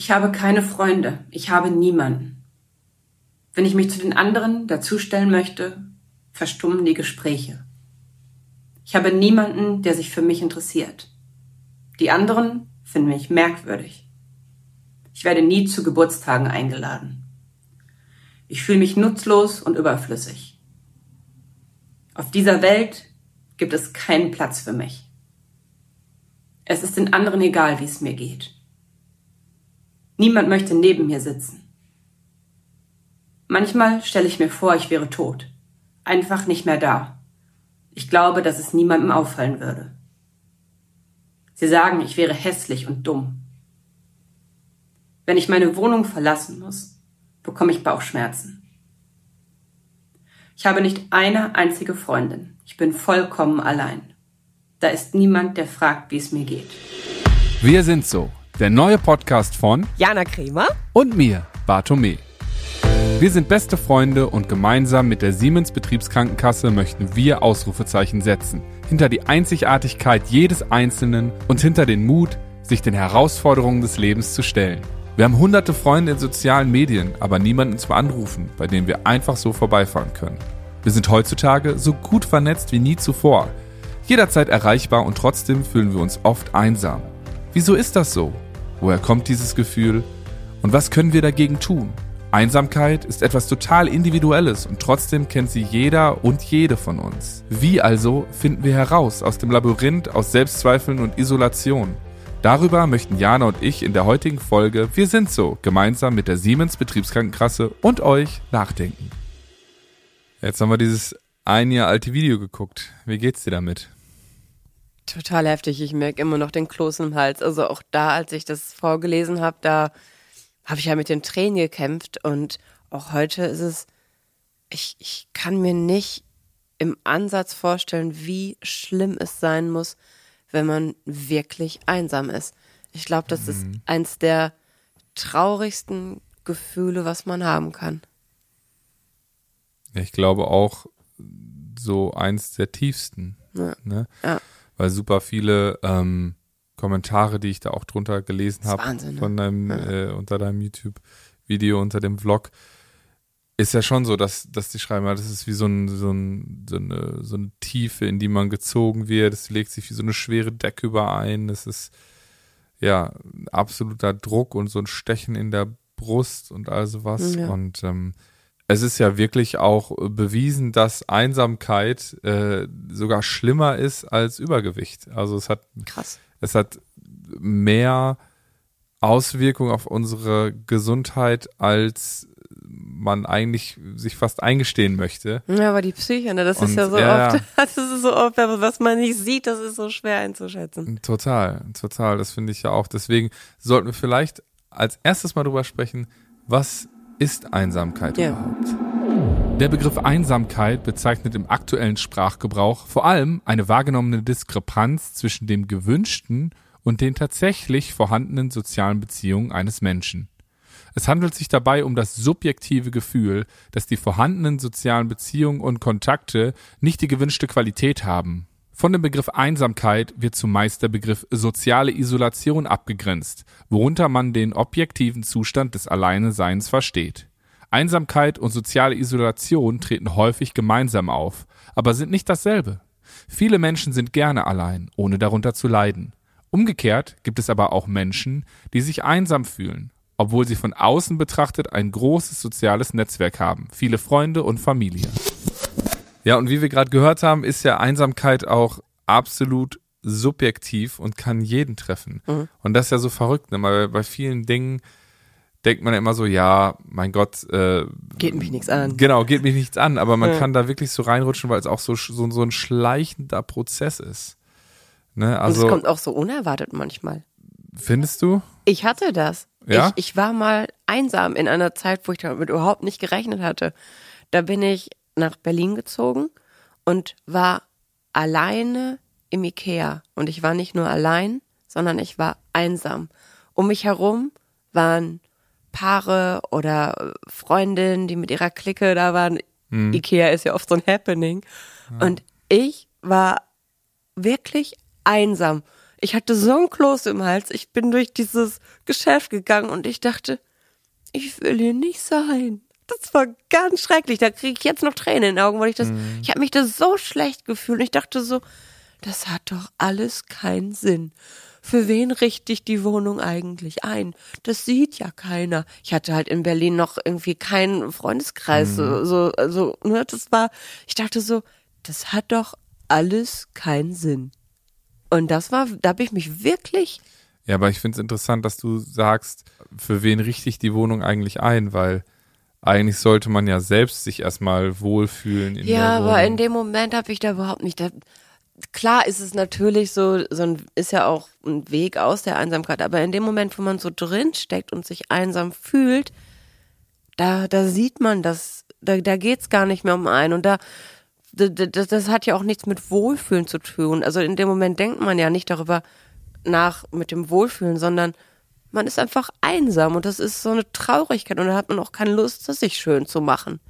Ich habe keine Freunde. Ich habe niemanden. Wenn ich mich zu den anderen dazustellen möchte, verstummen die Gespräche. Ich habe niemanden, der sich für mich interessiert. Die anderen finden mich merkwürdig. Ich werde nie zu Geburtstagen eingeladen. Ich fühle mich nutzlos und überflüssig. Auf dieser Welt gibt es keinen Platz für mich. Es ist den anderen egal, wie es mir geht. Niemand möchte neben mir sitzen. Manchmal stelle ich mir vor, ich wäre tot. Einfach nicht mehr da. Ich glaube, dass es niemandem auffallen würde. Sie sagen, ich wäre hässlich und dumm. Wenn ich meine Wohnung verlassen muss, bekomme ich Bauchschmerzen. Ich habe nicht eine einzige Freundin. Ich bin vollkommen allein. Da ist niemand, der fragt, wie es mir geht. Wir sind so. Der neue Podcast von Jana Kremer und mir, Bartome. Wir sind beste Freunde und gemeinsam mit der Siemens Betriebskrankenkasse möchten wir Ausrufezeichen setzen. Hinter die Einzigartigkeit jedes Einzelnen und hinter den Mut, sich den Herausforderungen des Lebens zu stellen. Wir haben hunderte Freunde in sozialen Medien, aber niemanden zum Anrufen, bei dem wir einfach so vorbeifahren können. Wir sind heutzutage so gut vernetzt wie nie zuvor, jederzeit erreichbar und trotzdem fühlen wir uns oft einsam. Wieso ist das so? Woher kommt dieses Gefühl? Und was können wir dagegen tun? Einsamkeit ist etwas total Individuelles und trotzdem kennt sie jeder und jede von uns. Wie also finden wir heraus aus dem Labyrinth aus Selbstzweifeln und Isolation? Darüber möchten Jana und ich in der heutigen Folge Wir sind so gemeinsam mit der Siemens Betriebskrankenkasse und euch nachdenken. Jetzt haben wir dieses ein Jahr alte Video geguckt. Wie geht's dir damit? Total heftig. Ich merke immer noch den Kloß im Hals. Also auch da, als ich das vorgelesen habe, da habe ich ja mit den Tränen gekämpft und auch heute ist es, ich, ich kann mir nicht im Ansatz vorstellen, wie schlimm es sein muss, wenn man wirklich einsam ist. Ich glaube, das mhm. ist eins der traurigsten Gefühle, was man haben kann. Ich glaube auch so eins der tiefsten. Ja. Ne? ja. Weil super viele ähm, Kommentare, die ich da auch drunter gelesen habe ne? von deinem, ja. äh, unter deinem YouTube-Video, unter dem Vlog, ist ja schon so, dass, dass die schreiben, das ist wie so, ein, so, ein, so, eine, so eine Tiefe, in die man gezogen wird. Es legt sich wie so eine schwere Decke überein. Es ist ja absoluter Druck und so ein Stechen in der Brust und all sowas. Ja. Und ähm, es ist ja wirklich auch bewiesen, dass Einsamkeit äh, sogar schlimmer ist als Übergewicht. Also es hat Krass es hat mehr Auswirkungen auf unsere Gesundheit, als man eigentlich sich fast eingestehen möchte. Ja, aber die Psyche, ne, das Und, ist ja so ja, oft, das ist so oft, was man nicht sieht, das ist so schwer einzuschätzen. Total, total, das finde ich ja auch. Deswegen sollten wir vielleicht als erstes mal drüber sprechen, was ist Einsamkeit ja. überhaupt? Der Begriff Einsamkeit bezeichnet im aktuellen Sprachgebrauch vor allem eine wahrgenommene Diskrepanz zwischen dem gewünschten und den tatsächlich vorhandenen sozialen Beziehungen eines Menschen. Es handelt sich dabei um das subjektive Gefühl, dass die vorhandenen sozialen Beziehungen und Kontakte nicht die gewünschte Qualität haben. Von dem Begriff Einsamkeit wird zumeist der Begriff soziale Isolation abgegrenzt, worunter man den objektiven Zustand des Alleineseins versteht. Einsamkeit und soziale Isolation treten häufig gemeinsam auf, aber sind nicht dasselbe. Viele Menschen sind gerne allein, ohne darunter zu leiden. Umgekehrt gibt es aber auch Menschen, die sich einsam fühlen, obwohl sie von außen betrachtet ein großes soziales Netzwerk haben, viele Freunde und Familie. Ja, und wie wir gerade gehört haben, ist ja Einsamkeit auch absolut subjektiv und kann jeden treffen. Mhm. Und das ist ja so verrückt, ne? weil bei vielen Dingen denkt man ja immer so, ja, mein Gott. Äh, geht mich nichts an. Genau, geht mich nichts an, aber man ja. kann da wirklich so reinrutschen, weil es auch so, so, so ein schleichender Prozess ist. Ne? Also, Und es kommt auch so unerwartet manchmal. Findest du? Ich hatte das. Ja? Ich, ich war mal einsam in einer Zeit, wo ich damit überhaupt nicht gerechnet hatte. Da bin ich nach Berlin gezogen und war alleine im Ikea. Und ich war nicht nur allein, sondern ich war einsam. Um mich herum waren Paare oder Freundinnen, die mit ihrer Clique da waren. Mhm. Ikea ist ja oft so ein Happening. Ja. Und ich war wirklich einsam. Ich hatte so ein Kloß im Hals. Ich bin durch dieses Geschäft gegangen und ich dachte, ich will hier nicht sein. Das war ganz schrecklich. Da kriege ich jetzt noch Tränen in den Augen, weil ich das, mhm. ich habe mich da so schlecht gefühlt. Und ich dachte so, das hat doch alles keinen Sinn. Für wen richte ich die Wohnung eigentlich ein? Das sieht ja keiner. Ich hatte halt in Berlin noch irgendwie keinen Freundeskreis, mhm. so, also, ne, das war, ich dachte so, das hat doch alles keinen Sinn. Und das war, da habe ich mich wirklich. Ja, aber ich finde es interessant, dass du sagst, für wen richte ich die Wohnung eigentlich ein, weil eigentlich sollte man ja selbst sich erstmal wohlfühlen in ja, der Wohnung. Aber in dem Moment habe ich da überhaupt nicht. Da, klar ist es natürlich so, so ein, ist ja auch ein Weg aus der Einsamkeit, aber in dem Moment, wo man so drin steckt und sich einsam fühlt, da, da sieht man das, da, da geht's gar nicht mehr um einen und da, das, das hat ja auch nichts mit Wohlfühlen zu tun. Also in dem Moment denkt man ja nicht darüber nach mit dem Wohlfühlen, sondern man ist einfach einsam und das ist so eine Traurigkeit und da hat man auch keine Lust, das sich schön zu machen.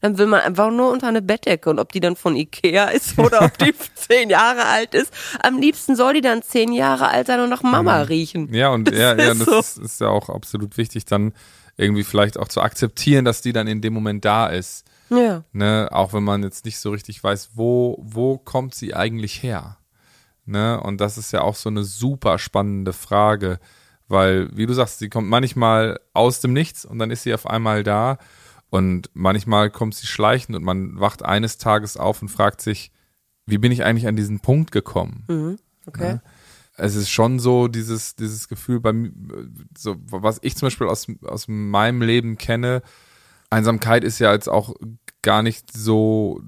Dann will man einfach nur unter eine Bettdecke und ob die dann von Ikea ist oder ob die zehn Jahre alt ist. Am liebsten soll die dann zehn Jahre alt sein und nach Mama riechen. Ja, und das ja, ja, das so. ist, ist ja auch absolut wichtig, dann irgendwie vielleicht auch zu akzeptieren, dass die dann in dem Moment da ist. Ja. Ne, auch wenn man jetzt nicht so richtig weiß, wo, wo kommt sie eigentlich her? Ne, und das ist ja auch so eine super spannende Frage weil, wie du sagst, sie kommt manchmal aus dem Nichts und dann ist sie auf einmal da. Und manchmal kommt sie schleichend und man wacht eines Tages auf und fragt sich, wie bin ich eigentlich an diesen Punkt gekommen? Mhm, okay. Ja? Es ist schon so dieses, dieses Gefühl bei so, was ich zum Beispiel aus, aus meinem Leben kenne, Einsamkeit ist ja jetzt auch gar nicht so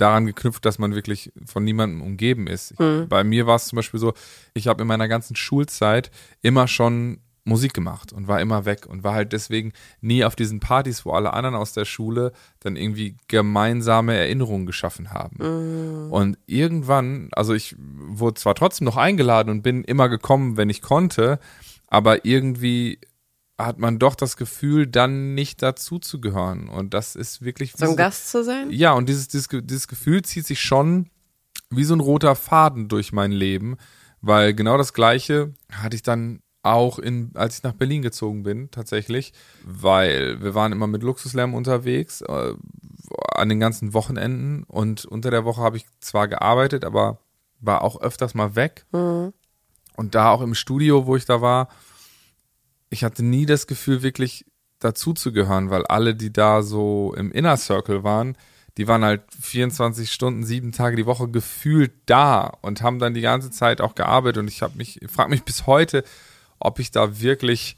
daran geknüpft, dass man wirklich von niemandem umgeben ist. Mhm. Bei mir war es zum Beispiel so, ich habe in meiner ganzen Schulzeit immer schon Musik gemacht und war immer weg und war halt deswegen nie auf diesen Partys, wo alle anderen aus der Schule dann irgendwie gemeinsame Erinnerungen geschaffen haben. Mhm. Und irgendwann, also ich wurde zwar trotzdem noch eingeladen und bin immer gekommen, wenn ich konnte, aber irgendwie hat man doch das Gefühl, dann nicht dazuzugehören. Und das ist wirklich. So ein Gast zu sein? Ja, und dieses, dieses, dieses Gefühl zieht sich schon wie so ein roter Faden durch mein Leben, weil genau das Gleiche hatte ich dann auch in, als ich nach Berlin gezogen bin, tatsächlich, weil wir waren immer mit Luxuslärm unterwegs, äh, an den ganzen Wochenenden und unter der Woche habe ich zwar gearbeitet, aber war auch öfters mal weg. Mhm. Und da auch im Studio, wo ich da war, ich hatte nie das Gefühl, wirklich dazuzugehören, weil alle, die da so im Inner Circle waren, die waren halt 24 Stunden, sieben Tage die Woche gefühlt da und haben dann die ganze Zeit auch gearbeitet. Und ich habe mich, frage mich bis heute, ob ich da wirklich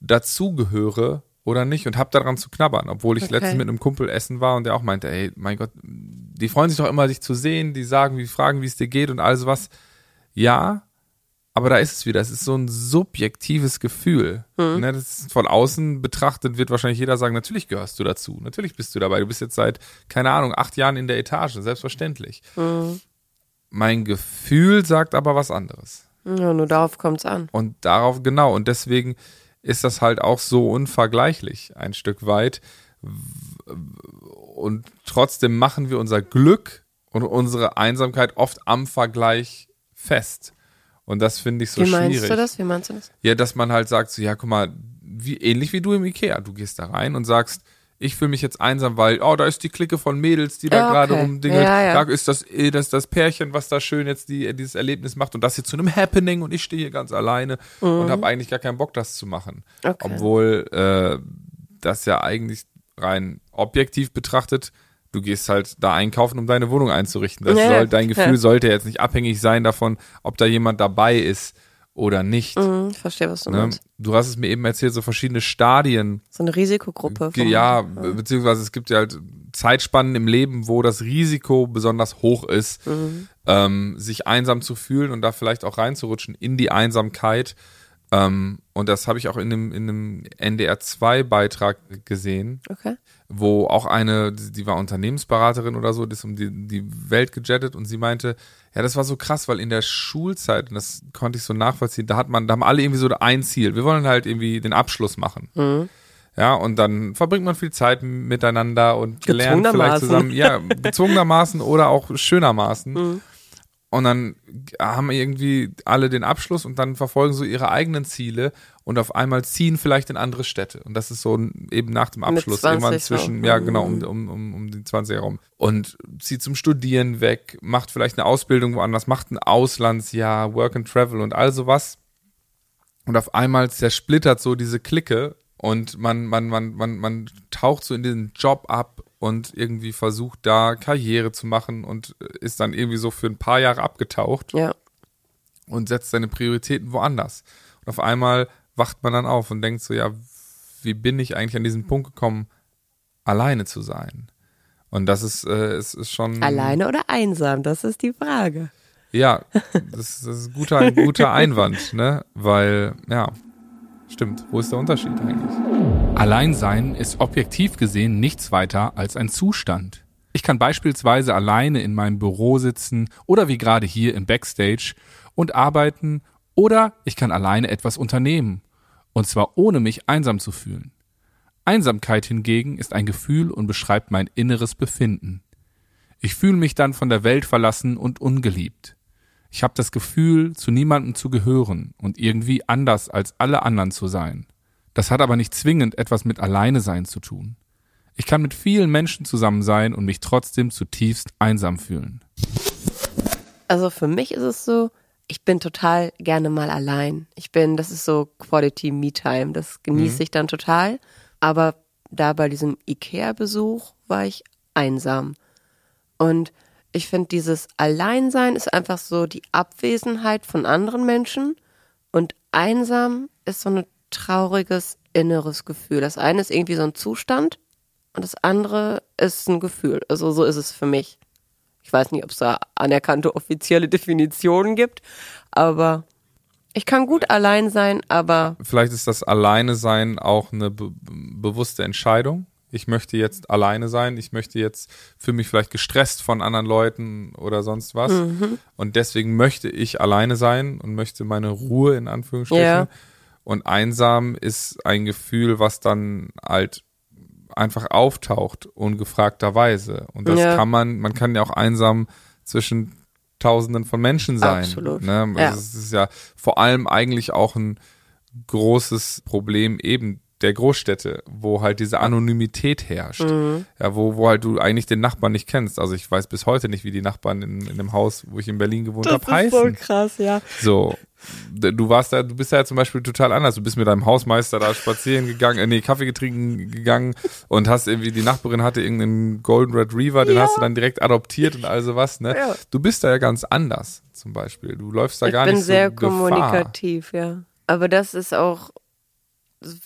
dazugehöre oder nicht und habe daran zu knabbern, obwohl ich okay. letztens mit einem Kumpel essen war und der auch meinte, ey, mein Gott, die freuen sich doch immer, dich zu sehen, die sagen, wie fragen, wie es dir geht und all sowas. Ja, aber da ist es wieder, es ist so ein subjektives Gefühl. Mhm. Ne, das von außen betrachtet wird wahrscheinlich jeder sagen, natürlich gehörst du dazu, natürlich bist du dabei. Du bist jetzt seit, keine Ahnung, acht Jahren in der Etage, selbstverständlich. Mhm. Mein Gefühl sagt aber was anderes. Ja, nur darauf kommt es an. Und darauf, genau, und deswegen ist das halt auch so unvergleichlich, ein Stück weit. Und trotzdem machen wir unser Glück und unsere Einsamkeit oft am Vergleich fest. Und das finde ich so schwierig. Wie meinst schwierig. du das? Wie meinst du das? Ja, dass man halt sagt, so, ja, guck mal, wie, ähnlich wie du im Ikea. Du gehst da rein und sagst, ich fühle mich jetzt einsam, weil, oh, da ist die Clique von Mädels, die da ja, gerade okay. rumdingelt. Ja, ja. Da ist das, äh, das, das Pärchen, was da schön jetzt die, dieses Erlebnis macht und das hier zu einem Happening und ich stehe hier ganz alleine mhm. und habe eigentlich gar keinen Bock, das zu machen. Okay. Obwohl äh, das ja eigentlich rein objektiv betrachtet du gehst halt da einkaufen, um deine Wohnung einzurichten. Das ja, soll, dein Gefühl ja. sollte jetzt nicht abhängig sein davon, ob da jemand dabei ist oder nicht. Mhm, verstehe, was du ne? meinst. Du hast es mir eben erzählt, so verschiedene Stadien. So eine Risikogruppe. Ja, beziehungsweise es gibt ja halt Zeitspannen im Leben, wo das Risiko besonders hoch ist, mhm. ähm, sich einsam zu fühlen und da vielleicht auch reinzurutschen in die Einsamkeit. Ähm, und das habe ich auch in einem, in einem NDR 2 Beitrag gesehen. Okay. Wo auch eine, die war Unternehmensberaterin oder so, die ist um die, die Welt gejettet und sie meinte, ja, das war so krass, weil in der Schulzeit, und das konnte ich so nachvollziehen, da hat man, da haben alle irgendwie so ein Ziel. Wir wollen halt irgendwie den Abschluss machen. Mhm. Ja, und dann verbringt man viel Zeit miteinander und lernt vielleicht zusammen, ja, gezwungenermaßen oder auch schönermaßen. Mhm. Und dann haben irgendwie alle den Abschluss und dann verfolgen so ihre eigenen Ziele und auf einmal ziehen vielleicht in andere Städte. Und das ist so eben nach dem Abschluss, irgendwann zwischen, ja genau, um, um, um, um den 20er rum. Und zieht zum Studieren weg, macht vielleicht eine Ausbildung woanders, macht ein Auslandsjahr, Work and Travel und all sowas. Und auf einmal zersplittert so diese Clique und man, man, man, man, man taucht so in den Job ab und irgendwie versucht da Karriere zu machen und ist dann irgendwie so für ein paar Jahre abgetaucht. Ja. Und setzt seine Prioritäten woanders. Und auf einmal wacht man dann auf und denkt so, ja, wie bin ich eigentlich an diesen Punkt gekommen, alleine zu sein? Und das ist, äh, ist, ist schon. Alleine oder einsam? Das ist die Frage. Ja, das, das ist ein guter, ein guter Einwand, ne? Weil, ja, Stimmt. Wo ist der Unterschied eigentlich? Alleinsein ist objektiv gesehen nichts weiter als ein Zustand. Ich kann beispielsweise alleine in meinem Büro sitzen oder wie gerade hier im Backstage und arbeiten oder ich kann alleine etwas unternehmen. Und zwar ohne mich einsam zu fühlen. Einsamkeit hingegen ist ein Gefühl und beschreibt mein inneres Befinden. Ich fühle mich dann von der Welt verlassen und ungeliebt. Ich habe das Gefühl, zu niemandem zu gehören und irgendwie anders als alle anderen zu sein. Das hat aber nicht zwingend etwas mit Alleine sein zu tun. Ich kann mit vielen Menschen zusammen sein und mich trotzdem zutiefst einsam fühlen. Also für mich ist es so, ich bin total gerne mal allein. Ich bin, das ist so Quality Me Time, das genieße mhm. ich dann total. Aber da bei diesem Ikea-Besuch war ich einsam. Und ich finde, dieses Alleinsein ist einfach so die Abwesenheit von anderen Menschen und einsam ist so ein trauriges inneres Gefühl. Das eine ist irgendwie so ein Zustand und das andere ist ein Gefühl. Also so ist es für mich. Ich weiß nicht, ob es da anerkannte offizielle Definitionen gibt, aber ich kann gut allein sein, aber. Vielleicht ist das Alleine sein auch eine be bewusste Entscheidung ich möchte jetzt alleine sein, ich möchte jetzt für mich vielleicht gestresst von anderen Leuten oder sonst was. Mhm. Und deswegen möchte ich alleine sein und möchte meine Ruhe in Anführungsstrichen. Ja. Und einsam ist ein Gefühl, was dann halt einfach auftaucht, ungefragterweise. Und das ja. kann man, man kann ja auch einsam zwischen Tausenden von Menschen sein. Absolut. Ne? Also ja. Es ist ja vor allem eigentlich auch ein großes Problem eben der Großstädte, wo halt diese Anonymität herrscht. Mhm. Ja, wo, wo halt du eigentlich den Nachbarn nicht kennst. Also ich weiß bis heute nicht, wie die Nachbarn in, in dem Haus, wo ich in Berlin gewohnt habe, heißen. Das ist so krass, ja. So. Du warst da, du bist ja zum Beispiel total anders. Du bist mit deinem Hausmeister da spazieren gegangen, äh, nee, Kaffee getrinken gegangen und hast irgendwie, die Nachbarin hatte irgendeinen Golden Retriever, den ja. hast du dann direkt adoptiert und all sowas, ne? Ja. Du bist da ja ganz anders, zum Beispiel. Du läufst da ich gar nicht so Ich bin sehr kommunikativ, ja. Aber das ist auch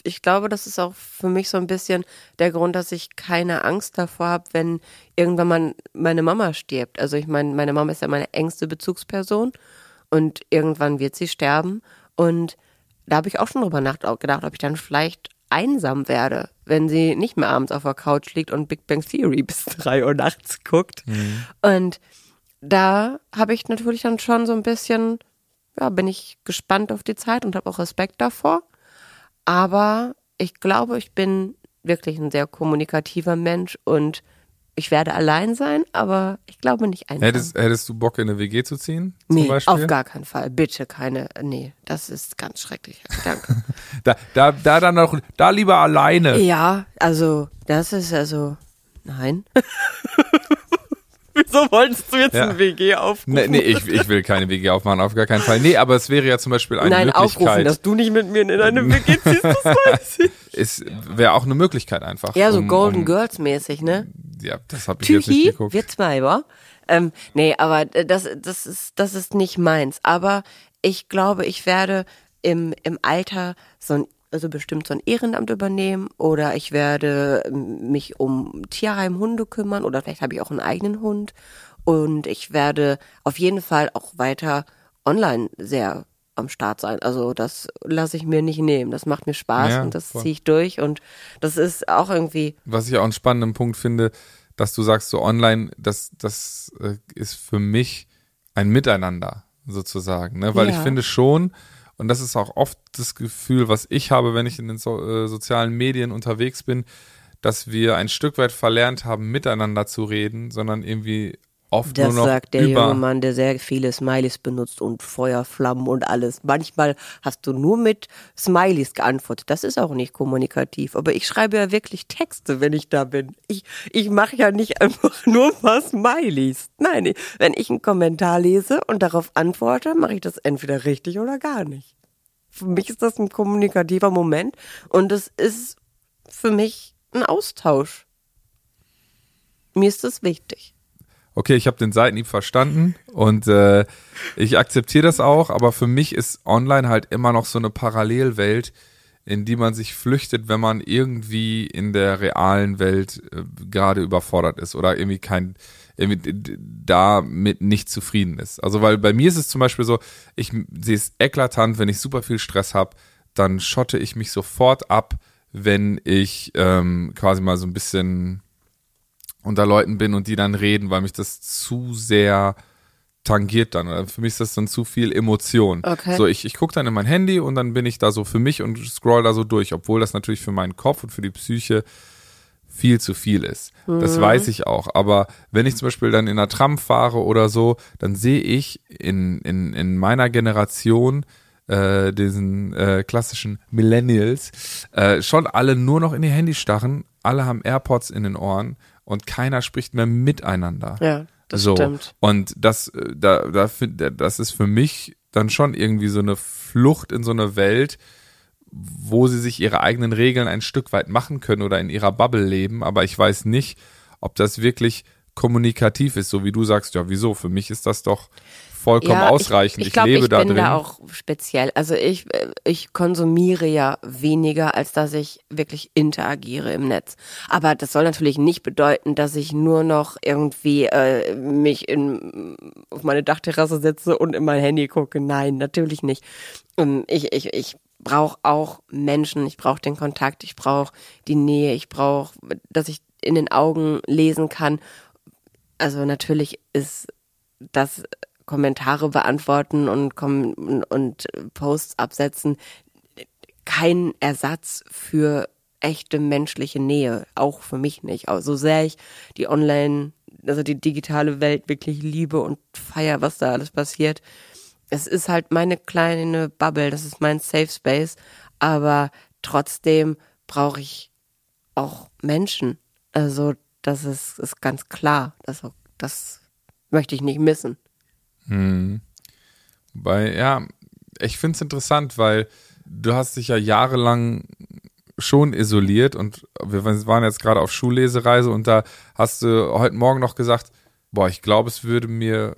ich glaube, das ist auch für mich so ein bisschen der Grund, dass ich keine Angst davor habe, wenn irgendwann mal meine Mama stirbt. Also ich meine, meine Mama ist ja meine engste Bezugsperson und irgendwann wird sie sterben. Und da habe ich auch schon drüber nachgedacht, ob ich dann vielleicht einsam werde, wenn sie nicht mehr abends auf der Couch liegt und Big Bang Theory bis drei Uhr nachts guckt. Mhm. Und da habe ich natürlich dann schon so ein bisschen, ja, bin ich gespannt auf die Zeit und habe auch Respekt davor. Aber ich glaube, ich bin wirklich ein sehr kommunikativer Mensch und ich werde allein sein, aber ich glaube nicht einsam. Hättest, hättest du Bock in eine WG zu ziehen? Nee, auf gar keinen Fall. Bitte keine. Nee, das ist ganz schrecklich. Danke. da, da, da dann noch, da lieber alleine. Ja, also, das ist also, nein. Wieso wolltest du jetzt ja. ein WG aufrufen? Nee, nee ich, ich will keine WG aufmachen, auf gar keinen Fall. Nee, aber es wäre ja zum Beispiel eine Nein, Möglichkeit. Nein, aufrufen, dass du nicht mit mir in eine WG ziehst, das weiß ich. Es wäre auch eine Möglichkeit einfach. Ja, so um, Golden um, Girls mäßig, ne? Ja, das habe ich Tüchi, jetzt nicht geguckt. wir zwei, wa? Ähm, nee, aber das, das, ist, das ist nicht meins. Aber ich glaube, ich werde im, im Alter so ein also bestimmt so ein Ehrenamt übernehmen oder ich werde mich um Tierheim, Hunde kümmern oder vielleicht habe ich auch einen eigenen Hund und ich werde auf jeden Fall auch weiter online sehr am Start sein. Also das lasse ich mir nicht nehmen. Das macht mir Spaß ja, und das ziehe ich durch und das ist auch irgendwie. Was ich auch einen spannenden Punkt finde, dass du sagst, so online, das, das äh, ist für mich ein Miteinander sozusagen, ne? Weil ja. ich finde schon, und das ist auch oft das Gefühl, was ich habe, wenn ich in den so, äh, sozialen Medien unterwegs bin, dass wir ein Stück weit verlernt haben, miteinander zu reden, sondern irgendwie oft Das nur noch sagt der über junge Mann, der sehr viele Smileys benutzt und Feuerflammen und alles. Manchmal hast du nur mit Smileys geantwortet. Das ist auch nicht kommunikativ. Aber ich schreibe ja wirklich Texte, wenn ich da bin. Ich, ich mache ja nicht einfach nur mal Smileys. Nein, wenn ich einen Kommentar lese und darauf antworte, mache ich das entweder richtig oder gar nicht. Für mich ist das ein kommunikativer Moment und es ist für mich ein Austausch. Mir ist das wichtig. Okay, ich habe den Seitenhieb verstanden und äh, ich akzeptiere das auch, aber für mich ist online halt immer noch so eine Parallelwelt, in die man sich flüchtet, wenn man irgendwie in der realen Welt äh, gerade überfordert ist oder irgendwie kein damit nicht zufrieden ist. Also weil bei mir ist es zum Beispiel so, ich sehe es eklatant, wenn ich super viel Stress habe, dann schotte ich mich sofort ab, wenn ich ähm, quasi mal so ein bisschen unter Leuten bin und die dann reden, weil mich das zu sehr tangiert dann. Oder Für mich ist das dann zu viel Emotion. Okay. So, ich, ich gucke dann in mein Handy und dann bin ich da so für mich und scroll da so durch, obwohl das natürlich für meinen Kopf und für die Psyche viel zu viel ist. Das weiß ich auch. Aber wenn ich zum Beispiel dann in einer Tram fahre oder so, dann sehe ich in, in, in meiner Generation äh, diesen äh, klassischen Millennials äh, schon alle nur noch in ihr Handy starren. Alle haben AirPods in den Ohren und keiner spricht mehr miteinander. Ja, das so. stimmt. Und das, äh, da, da, das ist für mich dann schon irgendwie so eine Flucht in so eine Welt, wo sie sich ihre eigenen Regeln ein Stück weit machen können oder in ihrer Bubble leben, aber ich weiß nicht, ob das wirklich kommunikativ ist, so wie du sagst, ja, wieso? Für mich ist das doch vollkommen ausreichend. Ich, Ich, ich, glaub, lebe ich da bin drin. da auch speziell. Also ich, äh, ich konsumiere ja weniger, als dass ich wirklich interagiere im Netz. Aber das soll natürlich nicht bedeuten, dass ich nur noch irgendwie äh, mich in, auf meine Dachterrasse setze und in mein Handy gucke. Nein, natürlich nicht. Ähm, Ich, ich, ich brauche auch Menschen, ich brauche den Kontakt, ich brauche die Nähe, ich brauche, dass ich in den Augen lesen kann. Also natürlich ist das Kommentare beantworten und, und, Posts absetzen kein Ersatz für echte menschliche Nähe, auch für mich nicht. Also so sehr ich die Online, also die digitale Welt wirklich liebe und feier, was da alles passiert. Es ist halt meine kleine Bubble, das ist mein Safe Space, aber trotzdem brauche ich auch Menschen. Also das ist, ist ganz klar. Das, das möchte ich nicht missen. Weil, ja, ich finde es interessant, weil du hast dich ja jahrelang schon isoliert und wir waren jetzt gerade auf Schullesereise und da hast du heute Morgen noch gesagt, boah, ich glaube, es würde mir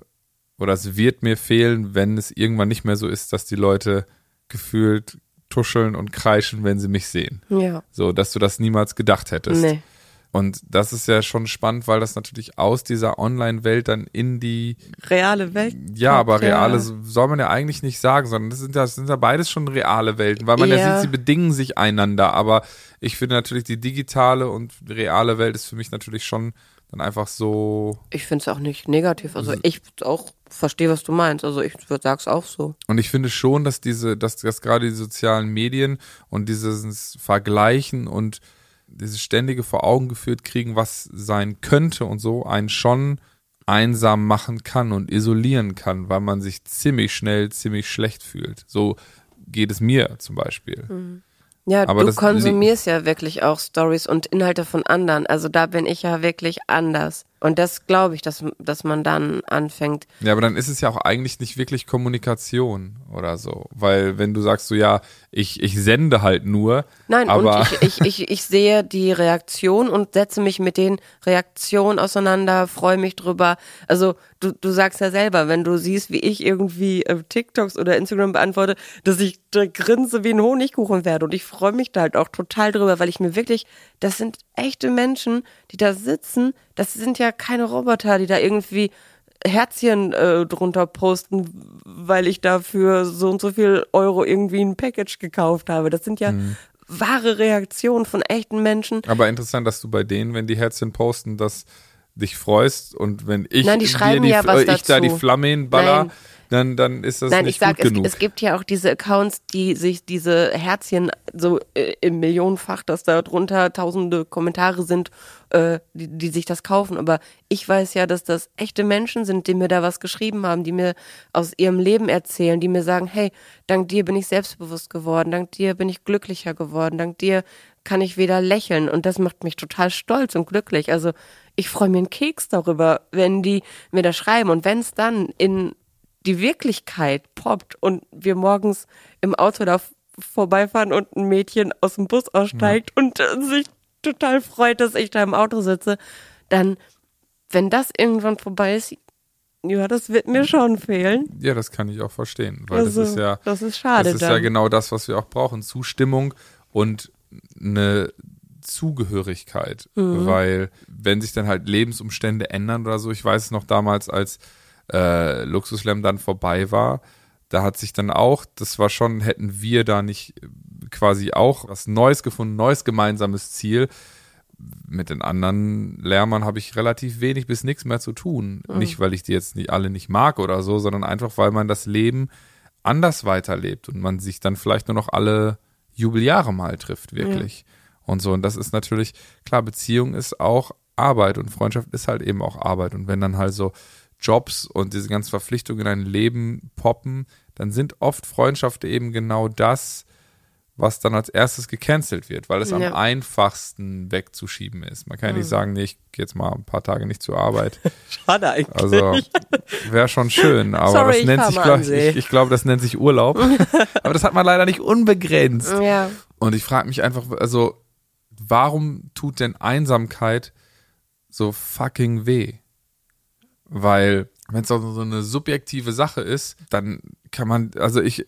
oder es wird mir fehlen, wenn es irgendwann nicht mehr so ist, dass die Leute gefühlt tuscheln und kreischen, wenn sie mich sehen. Ja. So, dass du das niemals gedacht hättest. Nee. Und das ist ja schon spannend, weil das natürlich aus dieser Online-Welt dann in die Reale Welt. ja, aber reale soll man ja eigentlich nicht sagen, sondern das sind ja, das sind ja beides schon reale Welten, weil man ja. Ja. sieht, sie bedingen sich einander. Aber ich finde natürlich, die digitale und reale Welt ist für mich natürlich schon dann einfach so. Ich finde es auch nicht negativ. Also ich auch verstehe, was du meinst. Also ich sag's auch so. Und ich finde schon, dass diese, dass, dass gerade die sozialen Medien und dieses Vergleichen und dieses ständige vor Augen geführt kriegen, was sein könnte und so, einen schon einsam machen kann und isolieren kann, weil man sich ziemlich schnell ziemlich schlecht fühlt. So geht es mir zum Beispiel. Ja, Aber du konsumierst ja wirklich auch Stories und Inhalte von anderen. Also da bin ich ja wirklich anders. Und das glaube ich, dass, dass man dann anfängt. Ja, aber dann ist es ja auch eigentlich nicht wirklich Kommunikation oder so. Weil wenn du sagst so, ja, ich, ich sende halt nur. Nein, aber und ich, ich, ich, ich sehe die Reaktion und setze mich mit den Reaktionen auseinander, freue mich drüber. Also du, du sagst ja selber, wenn du siehst, wie ich irgendwie äh, TikToks oder Instagram beantworte, dass ich da grinse wie ein Honigkuchen werde. Und ich freue mich da halt auch total drüber, weil ich mir wirklich, das sind echte Menschen, die da sitzen. Das sind ja keine Roboter, die da irgendwie Herzchen äh, drunter posten, weil ich dafür so und so viel Euro irgendwie ein Package gekauft habe. Das sind ja wahre Reaktionen von echten Menschen. Aber interessant, dass du bei denen, wenn die Herzchen posten, dass dich freust und wenn ich, Nein, die schreiben die, ja was ich da die dazu. Flamme baller, Nein. Dann, dann ist das Nein, nicht ich sag, gut es, genug. es gibt ja auch diese Accounts, die sich diese Herzchen so äh, im Millionenfach, dass da drunter tausende Kommentare sind, äh, die, die sich das kaufen. Aber ich weiß ja, dass das echte Menschen sind, die mir da was geschrieben haben, die mir aus ihrem Leben erzählen, die mir sagen, hey, dank dir bin ich selbstbewusst geworden, dank dir bin ich glücklicher geworden, dank dir kann ich wieder lächeln. Und das macht mich total stolz und glücklich. Also ich freue mir einen Keks darüber, wenn die mir da schreiben. Und wenn es dann in die Wirklichkeit poppt und wir morgens im Auto da vorbeifahren und ein Mädchen aus dem Bus aussteigt und äh, sich total freut, dass ich da im Auto sitze, dann, wenn das irgendwann vorbei ist, ja, das wird mir schon fehlen. ja, das kann ich auch verstehen, weil Also, das ist ja, das ist schade das ist ja dann. genau das, was wir auch brauchen, Zustimmung und eine Zugehörigkeit, Mhm. weil wenn sich dann halt Lebensumstände ändern oder so, ich weiß es noch damals, als äh, Luxuslam dann vorbei war, da hat sich dann auch, das war schon, hätten wir da nicht quasi auch was Neues gefunden, neues gemeinsames Ziel. Mit den anderen Lärmern habe ich relativ wenig bis nichts mehr zu tun. Nicht, weil ich die jetzt nicht alle nicht mag oder so, sondern einfach, weil man das Leben anders weiterlebt und man sich dann vielleicht nur noch alle Jubeljahre mal trifft, wirklich. Und so, und das ist natürlich, klar, Beziehung ist auch Arbeit und Freundschaft ist halt eben auch Arbeit. Und wenn dann halt so Jobs und diese ganzen Verpflichtungen in ein Leben poppen, dann sind oft Freundschaften eben genau das, was dann als erstes gecancelt wird, weil es am Ja. einfachsten wegzuschieben ist. Man kann ja nicht sagen, nee, ich gehe jetzt mal ein paar Tage nicht zur Arbeit. Schade eigentlich. Also wäre schon schön, aber Sorry, das nennt sich, mal glaub, an See. ich, ich glaube, das nennt sich Urlaub. aber das hat man leider nicht unbegrenzt. Ja. Und ich frage mich einfach, also, warum tut denn Einsamkeit so fucking weh? Weil, wenn es so eine subjektive Sache ist, dann kann man, also ich,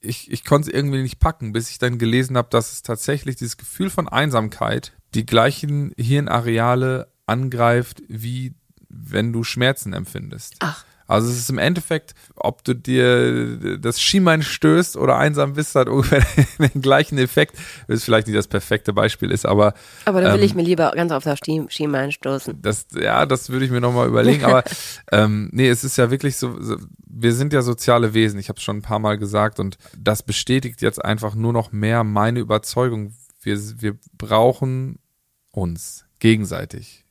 ich, ich konnte es irgendwie nicht packen, bis ich dann gelesen habe, dass es tatsächlich dieses Gefühl von Einsamkeit die gleichen Hirnareale angreift, wie wenn du Schmerzen empfindest. Ach. Also es ist im Endeffekt, ob du dir das Schienbein stößt oder einsam bist, hat ungefähr den gleichen Effekt. Das vielleicht nicht das perfekte Beispiel ist, aber Aber da will Ähm, ich mir lieber ganz auf das Schien- Schienbein stoßen. das, ja, das würde ich mir nochmal überlegen. Aber ähm, nee, es ist ja wirklich so, so wir sind ja soziale Wesen. Ich habe es schon ein paar Mal gesagt und das bestätigt jetzt einfach nur noch mehr meine Überzeugung. Wir, wir brauchen uns gegenseitig.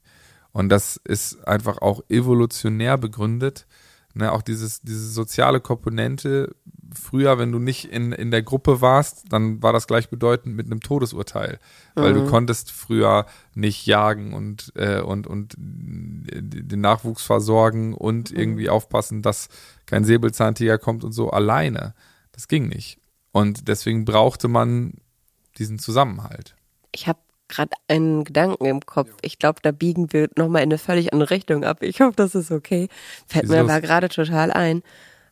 Und das ist einfach auch evolutionär begründet. Ne, auch dieses, diese soziale Komponente. Früher, wenn du nicht in, in der Gruppe warst, dann war das gleichbedeutend mit einem Todesurteil. Weil du konntest früher nicht jagen und, äh, und, und den Nachwuchs versorgen und irgendwie aufpassen, dass kein Säbelzahntiger kommt und so alleine. Das ging nicht. Und deswegen brauchte man diesen Zusammenhalt. Ich habe gerade einen Gedanken im Kopf. Ich glaube, da biegen wir nochmal in eine völlig andere Richtung ab. Ich hoffe, das ist okay. Fällt mir aber gerade total ein.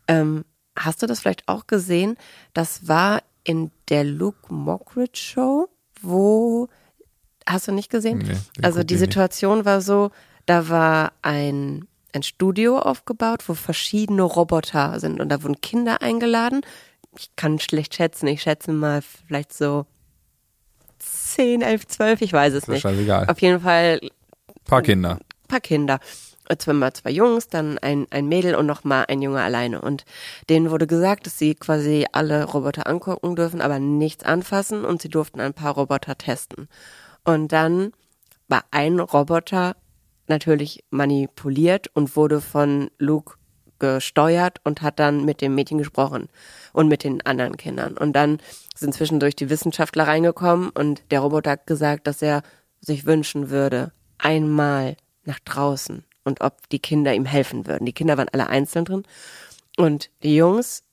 Ähm, hast du das vielleicht auch gesehen? Das war in der Luke Mockridge Show, wo hast du nicht gesehen? Nee, also die. Situation war so, da war ein ein Studio aufgebaut, wo verschiedene Roboter sind und da wurden Kinder eingeladen. Ich kann schlecht schätzen, ich schätze mal vielleicht so 10, 11, 12, ich weiß es nicht. scheißegal. Auf jeden Fall paar Kinder. paar Kinder. Zweimal zwei Jungs, dann ein, ein Mädel und nochmal ein Junge alleine. Und denen wurde gesagt, dass sie quasi alle Roboter angucken dürfen, aber nichts anfassen und sie durften ein paar Roboter testen. Und dann war ein Roboter natürlich manipuliert und wurde von Luke gesteuert und hat dann mit dem Mädchen gesprochen und mit den anderen Kindern. Und dann sind zwischendurch die Wissenschaftler reingekommen und der Roboter hat gesagt, dass er sich wünschen würde, einmal nach draußen und ob die Kinder ihm helfen würden. Die Kinder waren alle einzeln drin und die Jungs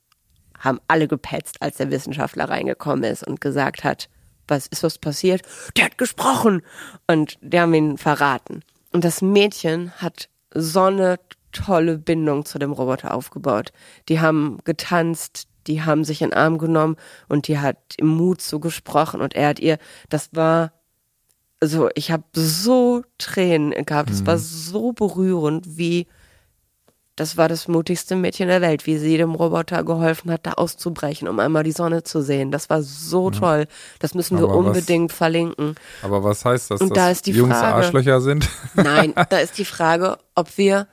haben alle gepetzt, als der Wissenschaftler reingekommen ist und gesagt hat, was ist was passiert? Der hat gesprochen und die haben ihn verraten. Und das Mädchen hat so eine tolle Bindung zu dem Roboter aufgebaut. Die haben getanzt, die haben sich in den Arm genommen und die hat im Mut so gesprochen und er hat ihr, das war so, ich habe so Tränen gehabt, es war so berührend, wie das war das mutigste Mädchen der Welt, wie sie dem Roboter geholfen hat, da auszubrechen, um einmal die Sonne zu sehen. Das war so ja. toll. Das müssen wir unbedingt was, verlinken. Aber was heißt das, Und dass da ist die Jungs Frage, Arschlöcher sind? Nein, da ist die Frage, ob wir,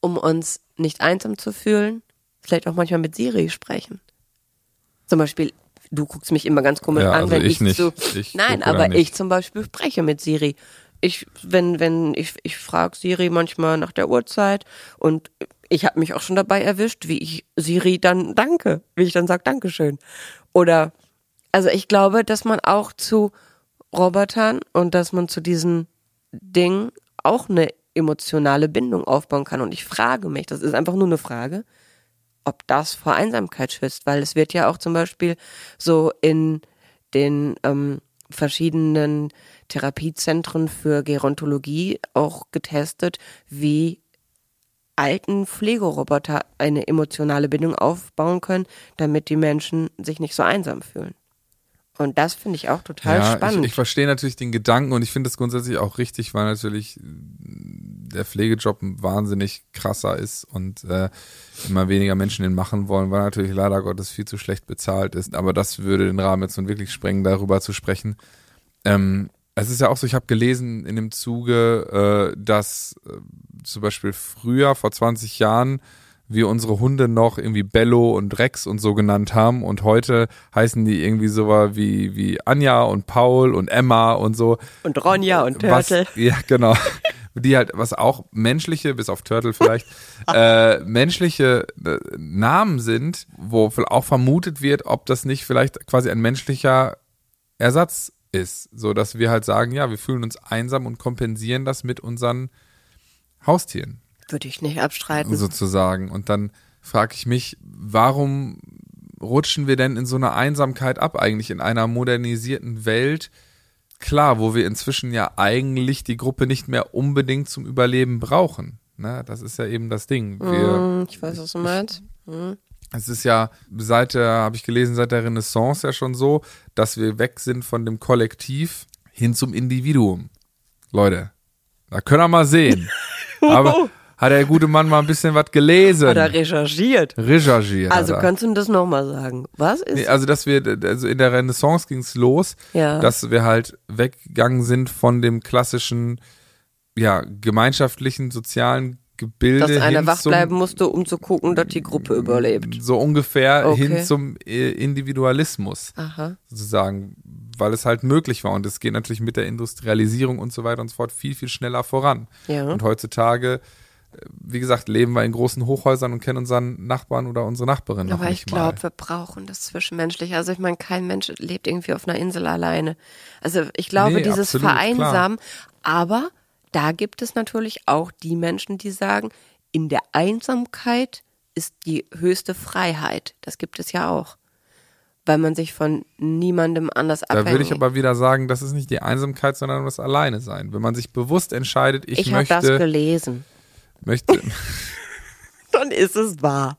um uns nicht einsam zu fühlen, vielleicht auch manchmal mit Siri sprechen. Zum Beispiel, du guckst mich immer ganz komisch ja, an, also wenn ich, ich, nicht. so. Ich nein, aber ich zum Beispiel spreche mit Siri ich, wenn, wenn, ich, ich frage Siri manchmal nach der Uhrzeit und ich habe mich auch schon dabei erwischt, wie ich Siri dann danke, wie ich dann sage Dankeschön. Oder, also ich glaube, dass man auch zu Robotern und dass man zu diesen Dingen auch eine emotionale Bindung aufbauen kann. Und ich frage mich, das ist einfach nur eine Frage, ob das vor Einsamkeit schützt, weil es wird ja auch zum Beispiel so in den ähm, verschiedenen Therapiezentren für Gerontologie auch getestet, wie alten Pflegeroboter eine emotionale Bindung aufbauen können, damit die Menschen sich nicht so einsam fühlen. Und das finde ich auch total ja, spannend. Ich, ich verstehe natürlich den Gedanken und ich finde es grundsätzlich auch richtig, weil natürlich der Pflegejob wahnsinnig krasser ist und äh, immer weniger Menschen den machen wollen, weil natürlich leider Gottes viel zu schlecht bezahlt ist. Aber das würde den Rahmen jetzt nun wirklich sprengen, darüber zu sprechen. Ähm, es ist ja auch so, ich habe gelesen in dem Zuge, äh, dass äh, zum Beispiel früher, vor 20 Jahren, wir unsere Hunde noch irgendwie Bello und Rex und so genannt haben und heute heißen die irgendwie so wie, wie Anja und Paul und Emma und so. Und Ronja und Turtle. Was, ja, genau. Die halt, was auch menschliche, bis auf Turtle vielleicht, äh, menschliche äh, Namen sind, wo auch vermutet wird, ob das nicht vielleicht quasi ein menschlicher Ersatz ist, so dass wir halt sagen, ja, wir fühlen uns einsam und kompensieren das mit unseren Haustieren. Würde ich nicht abstreiten. Sozusagen. Und dann frage ich mich, warum rutschen wir denn in so eine Einsamkeit ab, eigentlich in einer modernisierten Welt? Klar, wo wir inzwischen ja eigentlich die Gruppe nicht mehr unbedingt zum Überleben brauchen. Ne? Das ist ja eben das Ding. Wir, mm, ich weiß, was du meinst. Mm. Es ist ja seit der, habe ich gelesen, seit der Renaissance ja schon so, dass wir weg sind von dem Kollektiv hin zum Individuum. Leute, da können wir mal sehen. Aber hat der gute Mann mal ein bisschen was gelesen. Hat er recherchiert. Recherchiert. Also kannst du das nochmal sagen? Was ist? Nee, also dass wir, also in der Renaissance ging es los, ja. dass wir halt weggegangen sind von dem klassischen, ja, gemeinschaftlichen, sozialen Gebilde. Dass einer wach bleiben musste, um zu gucken, dass die Gruppe überlebt. So ungefähr Okay. hin zum äh, Individualismus Aha. sozusagen, weil es halt möglich war. Und es geht natürlich mit der Industrialisierung und so weiter und so fort viel, viel schneller voran. Ja. Und heutzutage, wie gesagt, leben wir in großen Hochhäusern und kennen unseren Nachbarn oder unsere Nachbarin noch Aber ich glaube, wir brauchen das Zwischenmenschliche. Also ich meine, kein Mensch lebt irgendwie auf einer Insel alleine. Also ich glaube, Nee, dieses absolut, Vereinsamen, aber da gibt es natürlich auch die Menschen, die sagen, in der Einsamkeit ist die höchste Freiheit. Das gibt es ja auch. Weil man sich von niemandem anders Da abhängt. würde ich aber wieder sagen, das ist nicht die Einsamkeit, sondern das Alleine sein. Wenn man sich bewusst entscheidet, ich, ich habe das möchte, gelesen. Möchte, Dann ist es wahr.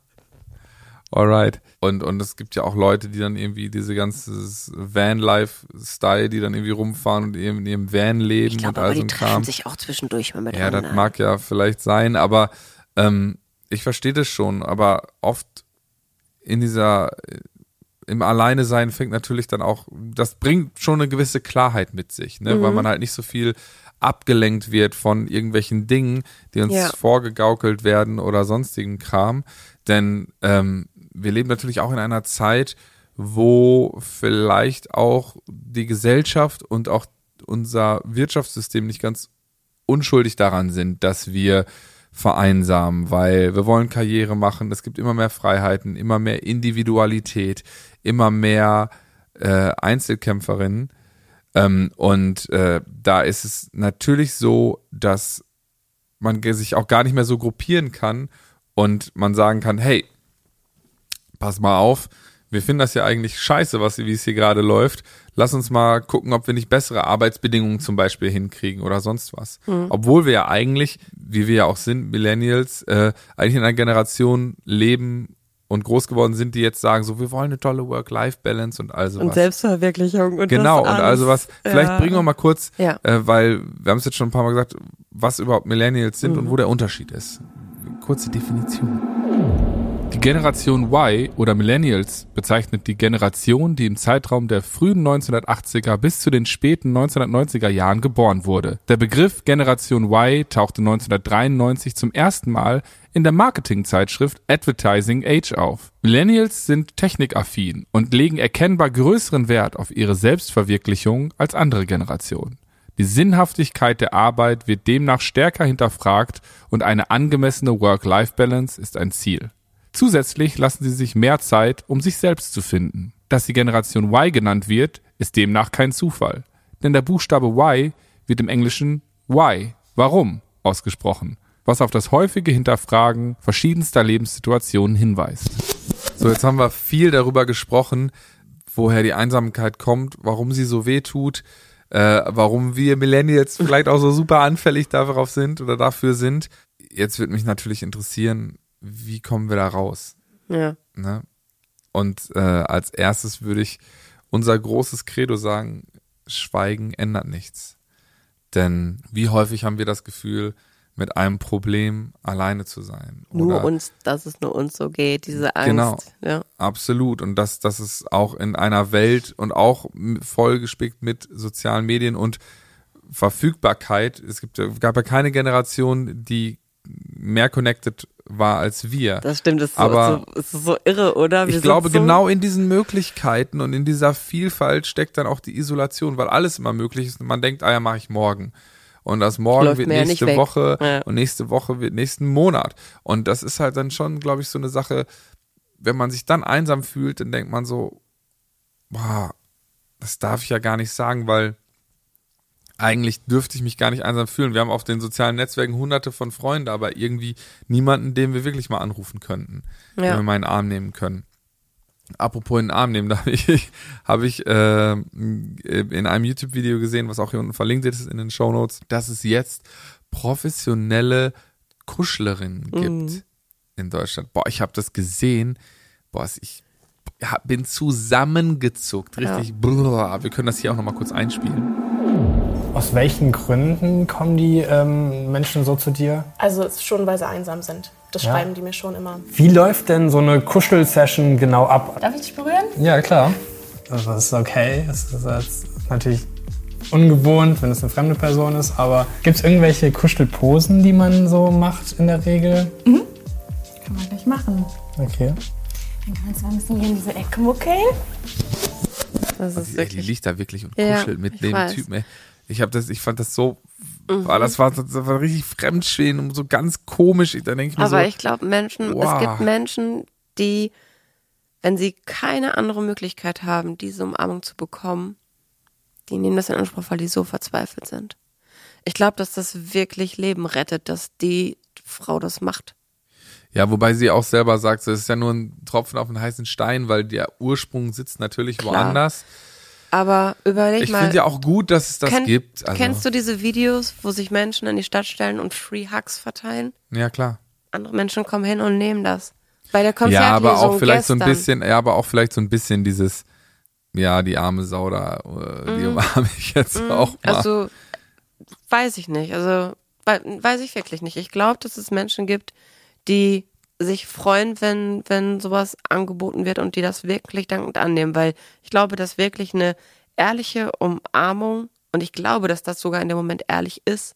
alright. Und, und es gibt ja auch Leute, die dann irgendwie diese ganze Van-Life-Style, die dann irgendwie rumfahren und eben in ihrem Van leben Ich glaube und all die so ein treffen Kram. sich auch zwischendurch mal Ja, miteinander. das mag ja vielleicht sein, aber ähm, ich verstehe das schon, aber oft in dieser im Alleine sein fängt natürlich dann auch, das bringt schon eine gewisse Klarheit mit sich, ne? Mhm. weil man halt nicht so viel abgelenkt wird von irgendwelchen Dingen, die uns Ja. vorgegaukelt werden oder sonstigen Kram. Denn ähm, wir leben natürlich auch in einer Zeit, wo vielleicht auch die Gesellschaft und auch unser Wirtschaftssystem nicht ganz unschuldig daran sind, dass wir vereinsamen, weil wir wollen Karriere machen, es gibt immer mehr Freiheiten, immer mehr Individualität, immer mehr äh, Einzelkämpferinnen. Ähm, und äh, da ist es natürlich so, dass man sich auch gar nicht mehr so gruppieren kann und man sagen kann, hey, pass mal auf, wir finden das ja eigentlich scheiße, was, wie es hier gerade läuft. Lass uns mal gucken, ob wir nicht bessere Arbeitsbedingungen zum Beispiel hinkriegen oder sonst was. Obwohl wir ja eigentlich, wie wir ja auch sind, Millennials, äh, eigentlich in einer Generation leben und groß geworden sind, die jetzt sagen, so, wir wollen eine tolle Work-Life-Balance und all sowas. Und Selbstverwirklichung und Genau, und also was, vielleicht Ja. bringen wir mal kurz, Ja. äh, weil wir haben es jetzt schon ein paar Mal gesagt, was überhaupt Millennials sind Mhm. und wo der Unterschied ist. kurze Definition. Die Generation Y oder Millennials bezeichnet die Generation, die im Zeitraum der frühen 1980er bis zu den späten 1990er Jahren geboren wurde. Der Begriff Generation Y tauchte 1993 zum ersten Mal in der Marketingzeitschrift Advertising Age auf. Millennials sind technikaffin und legen erkennbar größeren Wert auf ihre Selbstverwirklichung als andere Generationen. Die Sinnhaftigkeit der Arbeit wird demnach stärker hinterfragt und eine angemessene Work-Life-Balance ist ein Ziel. Zusätzlich lassen sie sich mehr Zeit, um sich selbst zu finden. Dass die Generation Y genannt wird, ist demnach kein Zufall. Denn der Buchstabe Y wird im Englischen Why, warum, ausgesprochen, was auf das häufige Hinterfragen verschiedenster Lebenssituationen hinweist. So, jetzt haben wir viel darüber gesprochen, woher die Einsamkeit kommt, warum sie so weh tut, äh, warum wir Millennials vielleicht auch so super anfällig darauf sind oder dafür sind. Jetzt wird mich natürlich interessieren, wie kommen wir da raus? Ja. Ne? Und äh, als erstes würde ich unser großes Credo sagen, Schweigen ändert nichts. Denn wie häufig haben wir das Gefühl, mit einem Problem alleine zu sein. Nur uns, dass es nur uns so geht, diese Angst. Genau, ja. absolut. Und dass, dass es auch in einer Welt und auch vollgespickt mit sozialen Medien und Verfügbarkeit, es gibt, gab ja keine Generation, die mehr connected war als wir. Das stimmt, das ist, Aber so, ist so irre, oder? Wir ich glaube, so genau in diesen Möglichkeiten und in dieser Vielfalt steckt dann auch die Isolation, weil alles immer möglich ist. Und man denkt, ah ja, mache ich morgen. Und das morgen Läuft wird ja nächste. Woche Ja. und nächste Woche wird nächsten Monat. Und das ist halt dann schon, glaube ich, so eine Sache, wenn man sich dann einsam fühlt, dann denkt man so, boah, das darf ich ja gar nicht sagen, weil eigentlich dürfte ich mich gar nicht einsam fühlen. Wir haben auf den sozialen Netzwerken hunderte von Freunden, aber irgendwie niemanden, den wir wirklich mal anrufen könnten, den wir Ja. mal in den Arm nehmen können. Apropos in den Arm nehmen, da habe ich, hab ich äh, in einem YouTube-Video gesehen, was auch hier unten verlinkt ist in den Show Notes, dass es jetzt professionelle Kuschlerinnen gibt Mhm. in Deutschland. Boah, ich habe das gesehen. Boah, ich ja, bin zusammengezuckt. Richtig. Brrr. Wir können das hier auch nochmal kurz einspielen. Aus welchen Gründen kommen die ähm, Menschen so zu dir? Also es ist schon, weil sie einsam sind. Das Ja. schreiben die mir schon immer. Wie läuft denn so eine Kuschelsession genau ab? Darf ich dich berühren? Ja, klar. Also das ist okay. Das ist jetzt natürlich ungewohnt, wenn es eine fremde Person ist. Aber gibt es irgendwelche Kuschelposen, die man so macht in der Regel? Kann man gleich machen. Okay. Dann kann man zwar ein bisschen hier in diese Ecke muckeln. Das ist Ey, die wirklich. liegt da wirklich und Ja, kuschelt mit ich dem weiß. Mhm. Typen. Ey. Ich habe das, ich fand das so, ah, das, war, das war richtig fremdschön und so ganz komisch. Da denke ich mir Aber so, ich glaube, Menschen, Wow. es gibt Menschen, die, wenn sie keine andere Möglichkeit haben, diese Umarmung zu bekommen, die nehmen das in Anspruch, weil die so verzweifelt sind. Ich glaube, dass das wirklich Leben rettet, dass die Frau das macht. ja, wobei sie auch selber sagt, es ist ja nur ein Tropfen auf einen heißen Stein, weil der Ursprung sitzt natürlich Klar. woanders. Aber überleg Ich mal. finde ja auch gut, dass es das kenn- gibt. Also, Kennst du diese Videos, wo sich Menschen in die Stadt stellen und Free Hugs verteilen? Ja, klar. Andere Menschen kommen hin und nehmen das. Bei der Ja, Konzertlesung aber auch vielleicht so ein gestern. bisschen, ja, aber auch vielleicht so ein bisschen dieses, ja, die arme Sau da, äh, die umarme ich jetzt auch mal. Also, weiß ich nicht. Also, wei- weiß ich wirklich nicht. Ich glaube, dass es Menschen gibt, die sich freuen, wenn, wenn sowas angeboten wird und die das wirklich dankend annehmen, weil ich glaube, dass wirklich eine ehrliche Umarmung und ich glaube, dass das sogar in dem Moment ehrlich ist,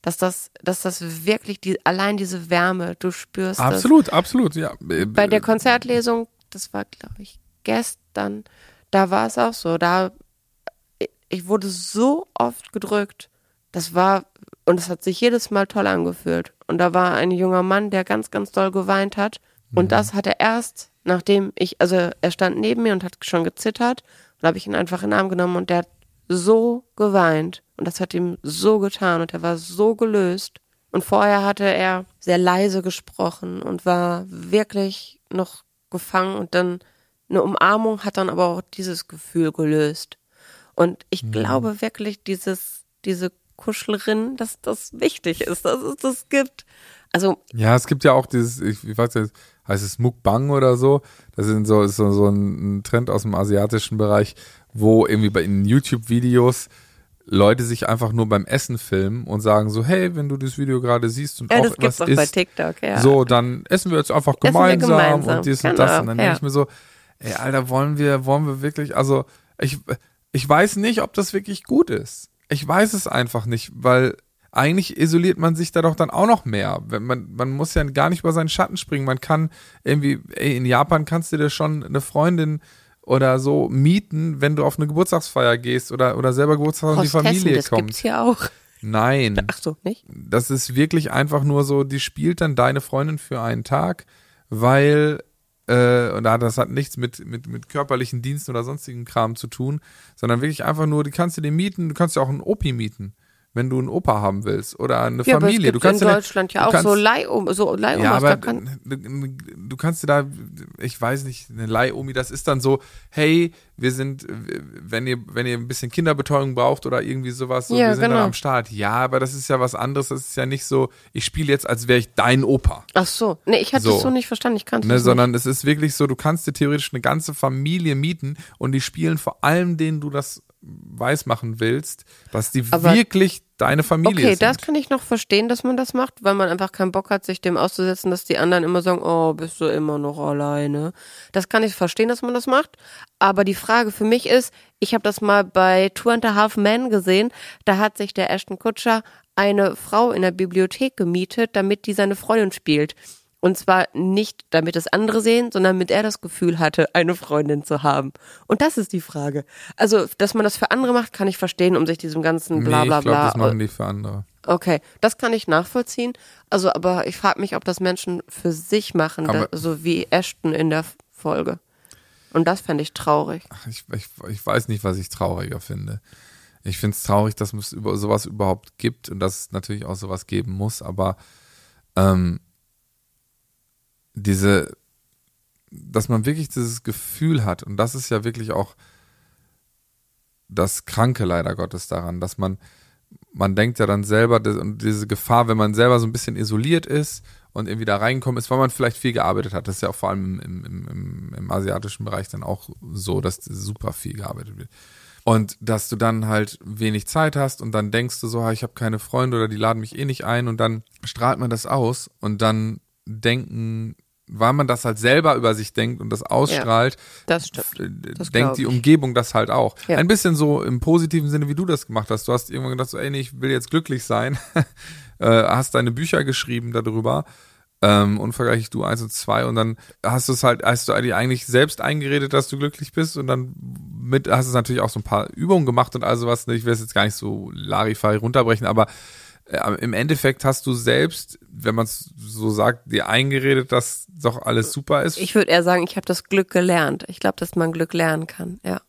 dass das, dass das wirklich die, allein diese Wärme, du spürst das. absolut, absolut, ja. Bei der Konzertlesung, das war, glaube ich, gestern, da war es auch so. Da, ich wurde so oft gedrückt. Das war, und es hat sich jedes Mal toll angefühlt. Und da war ein junger Mann, der ganz, ganz doll geweint hat. Und das hat er erst, nachdem ich, also er stand neben mir und hat schon gezittert. Und habe ich ihn einfach in den Arm genommen und der hat so geweint. Und das hat ihm so getan. Und er war so gelöst. Und vorher hatte er sehr leise gesprochen und war wirklich noch gefangen und dann eine Umarmung hat dann aber auch dieses Gefühl gelöst. Und ich glaube wirklich, dieses, diese Kuschlerin, dass das wichtig ist, dass es das gibt. Also, Ja, es gibt ja auch dieses, ich, ich weiß nicht, heißt es Mukbang oder so? Das sind so, ist so, so ein Trend aus dem asiatischen Bereich, wo irgendwie bei in YouTube-Videos Leute sich einfach nur beim Essen filmen und sagen so, hey, wenn du das Video gerade siehst und Ja, auch das gibt's auch bei isst, TikTok, ja. so, dann essen wir jetzt einfach gemeinsam, gemeinsam, und dies genau, und das. Und dann ja. denke ich mir so, ey, Alter, wollen wir, wollen wir wirklich, also ich, ich weiß nicht, ob das wirklich gut ist. Ich weiß es einfach nicht, weil eigentlich isoliert man sich da doch dann auch noch mehr. Man, man muss ja gar nicht über seinen Schatten springen. Man kann irgendwie, ey, in Japan kannst du dir schon eine Freundin oder so mieten, wenn du auf eine Geburtstagsfeier gehst oder, oder selber Geburtstag und die Familie das kommt. gibt's hier auch. Nein Ach so, nicht? das ist wirklich einfach nur so, die spielt dann deine Freundin für einen Tag, weil äh, und da- das hat nichts mit, mit, mit körperlichen Diensten oder sonstigen Kram zu tun, sondern wirklich einfach nur, die kannst du dir mieten, du kannst ja auch einen Opi mieten, wenn du einen Opa haben willst oder eine Ja, aber Familie. gibt du kannst in dir- Deutschland ja auch kannst, so Leihom, so Leihomas. ja, aber da kann, du, kannst dir da, ich weiß nicht, eine Leihomi, das ist dann so, hey, wir sind, wenn ihr, wenn ihr ein bisschen Kinderbetreuung braucht oder irgendwie sowas, so, Ja, wir sind genau. dann am Start. Ja, aber das ist ja was anderes, das ist ja nicht so, ich spiele jetzt, als wäre ich dein Opa. ach so, nee, ich hatte So. es so nicht verstanden, ich kannte Ne, es sondern es ist wirklich so, du kannst dir theoretisch eine ganze Familie mieten und die spielen vor allem, denen du das weiß machen willst, dass die Aber- wirklich deine Familie Okay, sind. das kann ich noch verstehen, dass man das macht, weil man einfach keinen Bock hat, sich dem auszusetzen, dass die anderen immer sagen, oh, bist du immer noch alleine. Das kann ich verstehen, dass man das macht. Aber die Frage für mich ist, ich habe das mal bei Two and a Half Men gesehen, da hat sich der Ashton Kutscher eine Frau in der Bibliothek gemietet, damit die seine Freundin spielt. Und zwar nicht, damit es andere sehen, sondern damit er das Gefühl hatte, eine Freundin zu haben. Und das ist die Frage. Also, dass man das für andere macht, kann ich verstehen, um sich diesem ganzen bla nee, bla ich glaube, bla das machen die für andere. Okay, das kann ich nachvollziehen. Also, aber ich frage mich, ob das Menschen für sich machen, da, so wie Ashton in der Folge. Und das fände ich traurig. ich, ich, ich weiß nicht, was ich trauriger finde. Ich finde es traurig, dass es über sowas überhaupt gibt und dass es natürlich auch sowas geben muss, aber ähm, diese, dass man wirklich dieses Gefühl hat, und das ist ja wirklich auch das Kranke leider Gottes daran, dass man, man denkt ja dann selber, und diese Gefahr, wenn man selber so ein bisschen isoliert ist und irgendwie da reinkommen ist, weil man vielleicht viel gearbeitet hat. Das ist ja auch vor allem im, im, im, im asiatischen Bereich dann auch so, dass super viel gearbeitet wird. Und dass du dann halt wenig Zeit hast und dann denkst du so, ich habe keine Freunde oder die laden mich eh nicht ein und dann strahlt man das aus und dann denken, weil man das halt selber über sich denkt und das ausstrahlt, Das stimmt. äh, Das denkt die. Umgebung das halt auch. Ja. Ein bisschen so im positiven Sinne, wie du das gemacht hast. Du hast irgendwann gedacht, so, ey, nee, ich will jetzt glücklich sein. äh, hast deine Bücher geschrieben darüber. Ähm, unvergleichlich du eins und zwei und dann hast du es halt, hast du dir eigentlich selbst eingeredet, dass du glücklich bist und dann mit hast du natürlich auch so ein paar Übungen gemacht und all sowas. Ich will es jetzt gar nicht so Larifari runterbrechen, aber im Endeffekt hast du selbst, wenn man es so sagt, dir eingeredet, dass doch alles super ist. Ich würde eher sagen, ich habe das Glück gelernt. Ich glaube, dass man Glück lernen kann. Ja.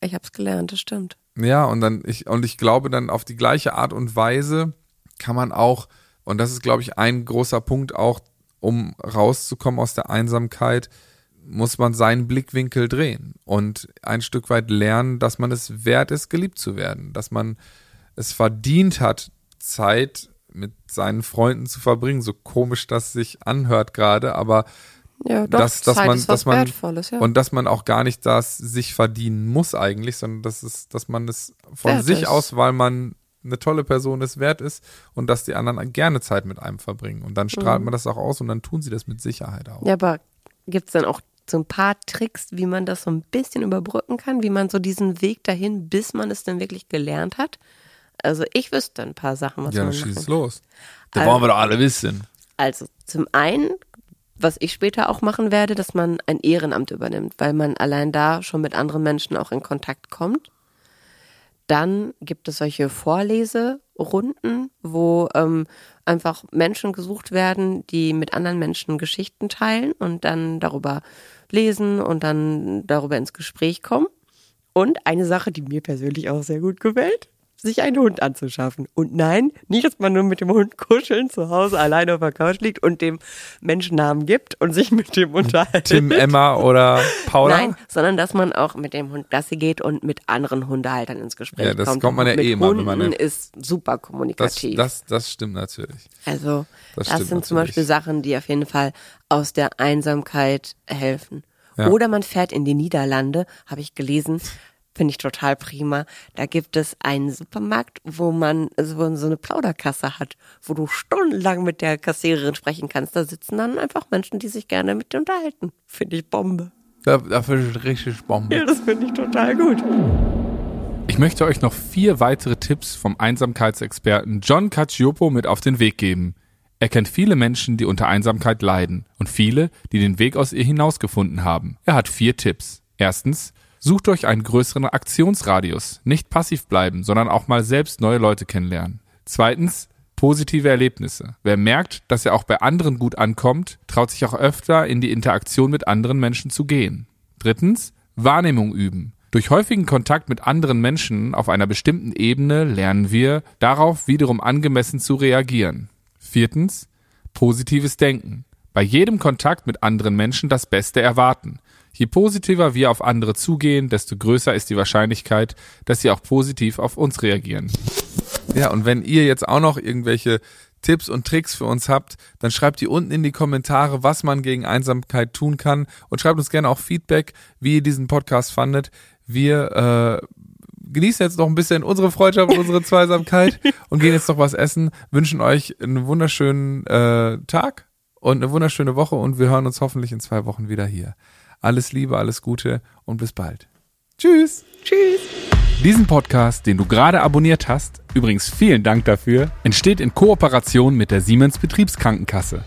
Ich habe es gelernt, das stimmt. Ja, und dann ich und ich glaube dann auf die gleiche Art und Weise kann man auch und das ist glaube ich ein großer Punkt auch um rauszukommen aus der Einsamkeit muss man seinen Blickwinkel drehen und ein Stück weit lernen, dass man es wert ist geliebt zu werden, dass man es verdient hat Zeit mit seinen Freunden zu verbringen, so komisch das sich anhört gerade, aber Ja, doch, dass, dass Zeit man, ist dass man Wertvolles, ja. und dass man auch gar nicht das sich verdienen muss eigentlich, sondern dass es, dass man es von Wert sich ist. aus, weil man eine tolle Person ist, wert ist und dass die anderen gerne Zeit mit einem verbringen und dann strahlt man das auch aus und dann tun sie das mit Sicherheit auch. Mhm. ja, aber gibt's dann auch so ein paar Tricks, wie man das so ein bisschen überbrücken kann, wie man so diesen Weg dahin, bis man es dann wirklich gelernt hat? Also ich wüsste ein paar Sachen, was Ja, man machen schieß los. Das Also- wollen wir doch alle wissen. Also zum einen, was ich später auch machen werde, dass man ein Ehrenamt übernimmt, weil man allein da schon mit anderen Menschen auch in Kontakt kommt. Dann gibt es solche Vorleserunden, wo ähm, einfach Menschen gesucht werden, die mit anderen Menschen Geschichten teilen und dann darüber lesen und dann darüber ins Gespräch kommen. Und eine Sache, die mir persönlich auch sehr gut gefällt, sich einen Hund anzuschaffen. Und nein, nicht, dass man nur mit dem Hund kuscheln zu Hause alleine auf der Couch liegt und dem Menschen Namen gibt und sich mit dem unterhält. Tim, Emma oder Paula? Nein, sondern dass man auch mit dem Hund Gassi geht und mit anderen Hundehaltern ins Gespräch Ja, das kommt. kommt man ja eh immer, wenn Hunden man eine- ist super Das, kommunikativ. das, das stimmt natürlich. also das das, stimmt sind zum natürlich. Beispiel Sachen, die auf jeden Fall aus der Einsamkeit helfen. Ja. Oder man fährt in die Niederlande, habe ich gelesen. Finde ich total prima. Da gibt es einen Supermarkt, wo man so, so eine Plauderkasse hat, wo du stundenlang mit der Kassiererin sprechen kannst. Da sitzen dann einfach Menschen, die sich gerne mit dir unterhalten. Finde ich Bombe. Da, dafür ist richtig Bombe. Ja, das finde ich total gut. Ich möchte euch noch vier weitere Tipps vom Einsamkeitsexperten John Cacioppo mit auf den Weg geben. Er kennt viele Menschen, die unter Einsamkeit leiden und viele, die den Weg aus ihr hinausgefunden haben. Er hat vier Tipps. Erstens, sucht euch einen größeren Aktionsradius. Nicht passiv bleiben, sondern auch mal selbst neue Leute kennenlernen. Zweitens, positive Erlebnisse. Wer merkt, dass er auch bei anderen gut ankommt, traut sich auch öfter in die Interaktion mit anderen Menschen zu gehen. Drittens, Wahrnehmung üben. Durch häufigen Kontakt mit anderen Menschen auf einer bestimmten Ebene lernen wir, darauf wiederum angemessen zu reagieren. Viertens, positives Denken. Bei jedem Kontakt mit anderen Menschen das Beste erwarten. Je positiver wir auf andere zugehen, desto größer ist die Wahrscheinlichkeit, dass sie auch positiv auf uns reagieren. Ja, und wenn ihr jetzt auch noch irgendwelche Tipps und Tricks für uns habt, dann schreibt die unten in die Kommentare, was man gegen Einsamkeit tun kann und schreibt uns gerne auch Feedback, wie ihr diesen Podcast fandet. Wir äh, genießen jetzt noch ein bisschen unsere Freundschaft, unsere Zweisamkeit und gehen jetzt noch was essen, wünschen euch einen wunderschönen äh, Tag und eine wunderschöne Woche und wir hören uns hoffentlich in zwei Wochen wieder hier. Alles Liebe, alles Gute und bis bald. Tschüss. Tschüss. Diesen Podcast, den du gerade abonniert hast, übrigens vielen Dank dafür, entsteht in Kooperation mit der Siemens Betriebskrankenkasse.